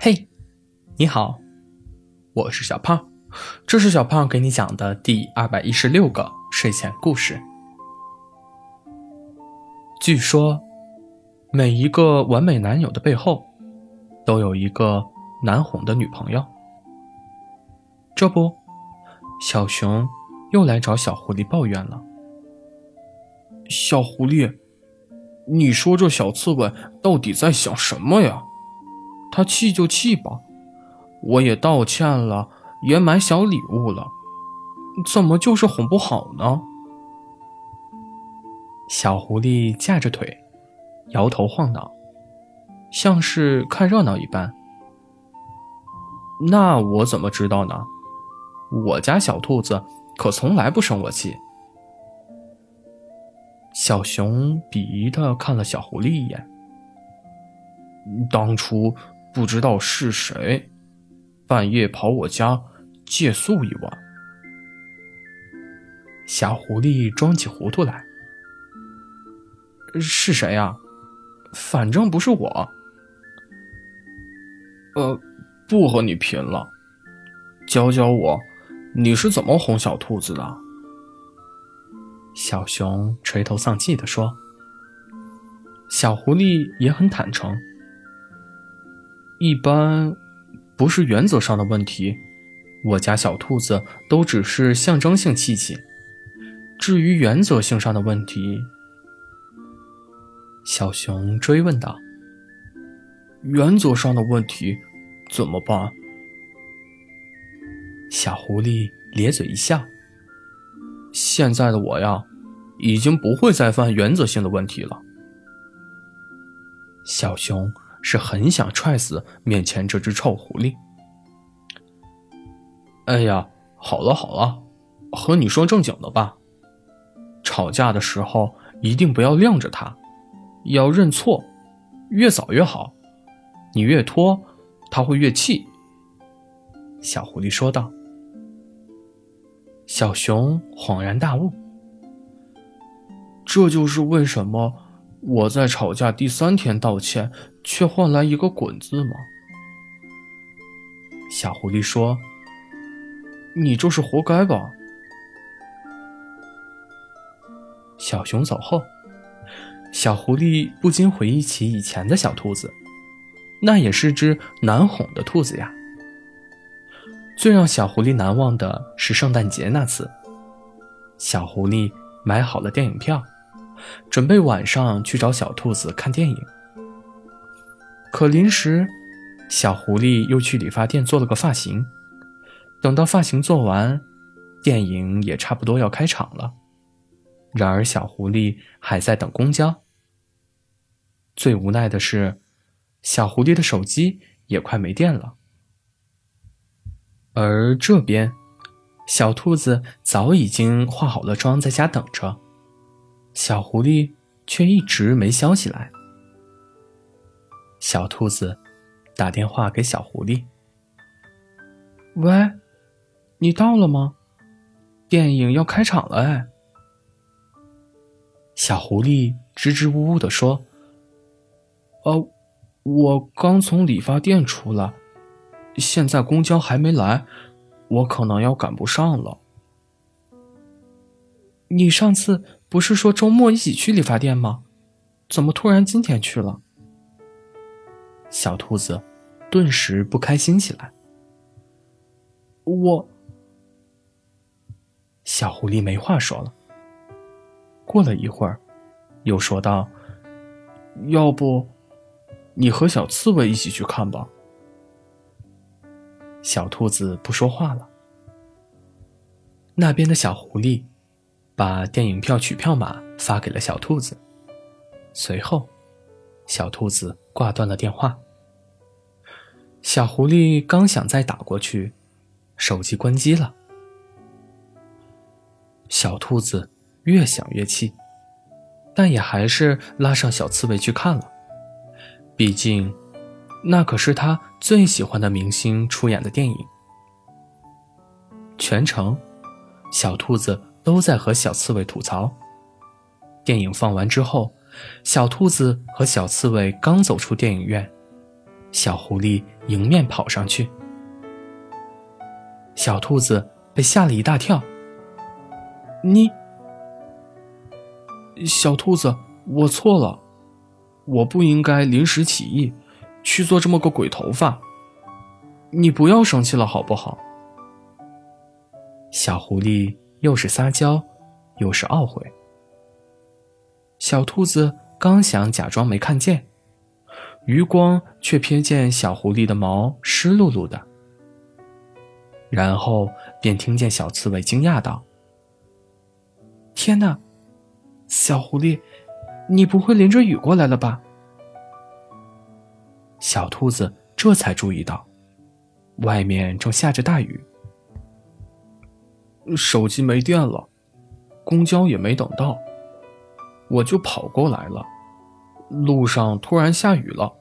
嘿，你好，我是小胖，这是小胖给你讲的第二百一十六个睡前故事。据说，每一个完美男友的背后，都有一个难哄的女朋友。这不，小熊又来找小狐狸抱怨了。小狐狸，你说这小刺猬到底在想什么呀？他气就气吧，我也道歉了，也买小礼物了，怎么就是哄不好呢？小狐狸架着腿，摇头晃脑，像是看热闹一般。那我怎么知道呢？我家小兔子可从来不生我气。小熊鄙夷的看了小狐狸一眼。当初不知道是谁，半夜跑我家借宿一晚。小狐狸装起糊涂来。是谁呀？反正不是我。呃，不和你贫了，教教我，你是怎么哄小兔子的？小熊垂头丧气的说。小狐狸也很坦诚。一般，不是原则上的问题，我家小兔子都只是象征性气气。至于原则性上的问题，小熊追问道：“原则上的问题怎么办？”小狐狸咧嘴一笑：“现在的我呀，已经不会再犯原则性的问题了。”小熊是很想踹死面前这只臭狐狸。哎呀，好了好了，和你说正经的吧。吵架的时候一定不要晾着他。要认错，越早越好。你越拖，他会越气。”小狐狸说道。小熊恍然大悟：“这就是为什么我在吵架第三天道歉，却换来一个‘滚’字吗？”小狐狸说：“你就是活该吧。”小熊走后。小狐狸不禁回忆起以前的小兔子，那也是只难哄的兔子呀。最让小狐狸难忘的是圣诞节那次，小狐狸买好了电影票，准备晚上去找小兔子看电影。可临时，小狐狸又去理发店做了个发型。等到发型做完，电影也差不多要开场了。然而，小狐狸还在等公交。最无奈的是，小狐狸的手机也快没电了。而这边，小兔子早已经化好了妆，在家等着，小狐狸却一直没消息来。小兔子打电话给小狐狸：“喂，你到了吗？电影要开场了哎。”小狐狸支支吾吾地说：“呃，我刚从理发店出来，现在公交还没来，我可能要赶不上了。”你上次不是说周末一起去理发店吗？怎么突然今天去了？小兔子顿时不开心起来。我……小狐狸没话说了。过了一会儿，又说道：“要不，你和小刺猬一起去看吧。”小兔子不说话了。那边的小狐狸把电影票取票码发给了小兔子，随后，小兔子挂断了电话。小狐狸刚想再打过去，手机关机了。小兔子。越想越气，但也还是拉上小刺猬去看了。毕竟，那可是他最喜欢的明星出演的电影。全程，小兔子都在和小刺猬吐槽。电影放完之后，小兔子和小刺猬刚走出电影院，小狐狸迎面跑上去，小兔子被吓了一大跳。你，小兔子，我错了，我不应该临时起意去做这么个鬼头发。你不要生气了，好不好？小狐狸又是撒娇，又是懊悔。小兔子刚想假装没看见，余光却瞥见小狐狸的毛湿漉漉的，然后便听见小刺猬惊讶道：“天哪，小狐狸，你不会淋着雨过来了吧？”小兔子这才注意到，外面正下着大雨。手机没电了，公交也没等到，我就跑过来了。路上突然下雨了，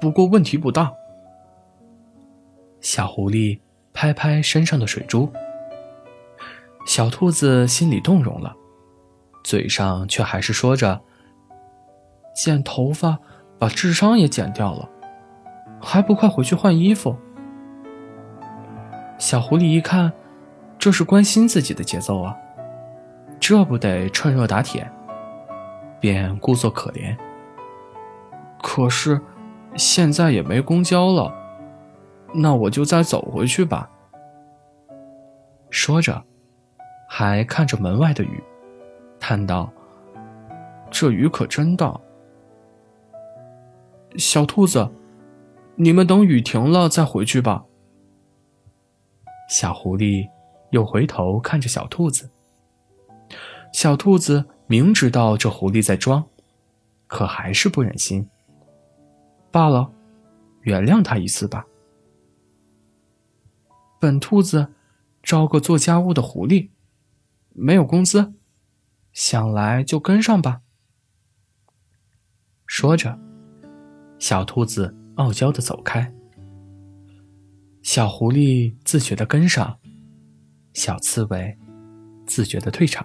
不过问题不大。小狐狸拍拍身上的水珠，小兔子心里动容了，嘴上却还是说着：“剪头发把智商也剪掉了，还不快回去换衣服？”小狐狸一看。这是关心自己的节奏啊，这不得趁热打铁，便故作可怜。可是，现在也没公交了，那我就再走回去吧。说着，还看着门外的雨，叹道：“这雨可真大。”小兔子，你们等雨停了再回去吧。小狐狸。又回头看着小兔子，小兔子明知道这狐狸在装，可还是不忍心。罢了，原谅他一次吧。本兔子招个做家务的狐狸，没有工资，想来就跟上吧。说着，小兔子傲娇的走开，小狐狸自觉的跟上。小刺猬自觉的退场。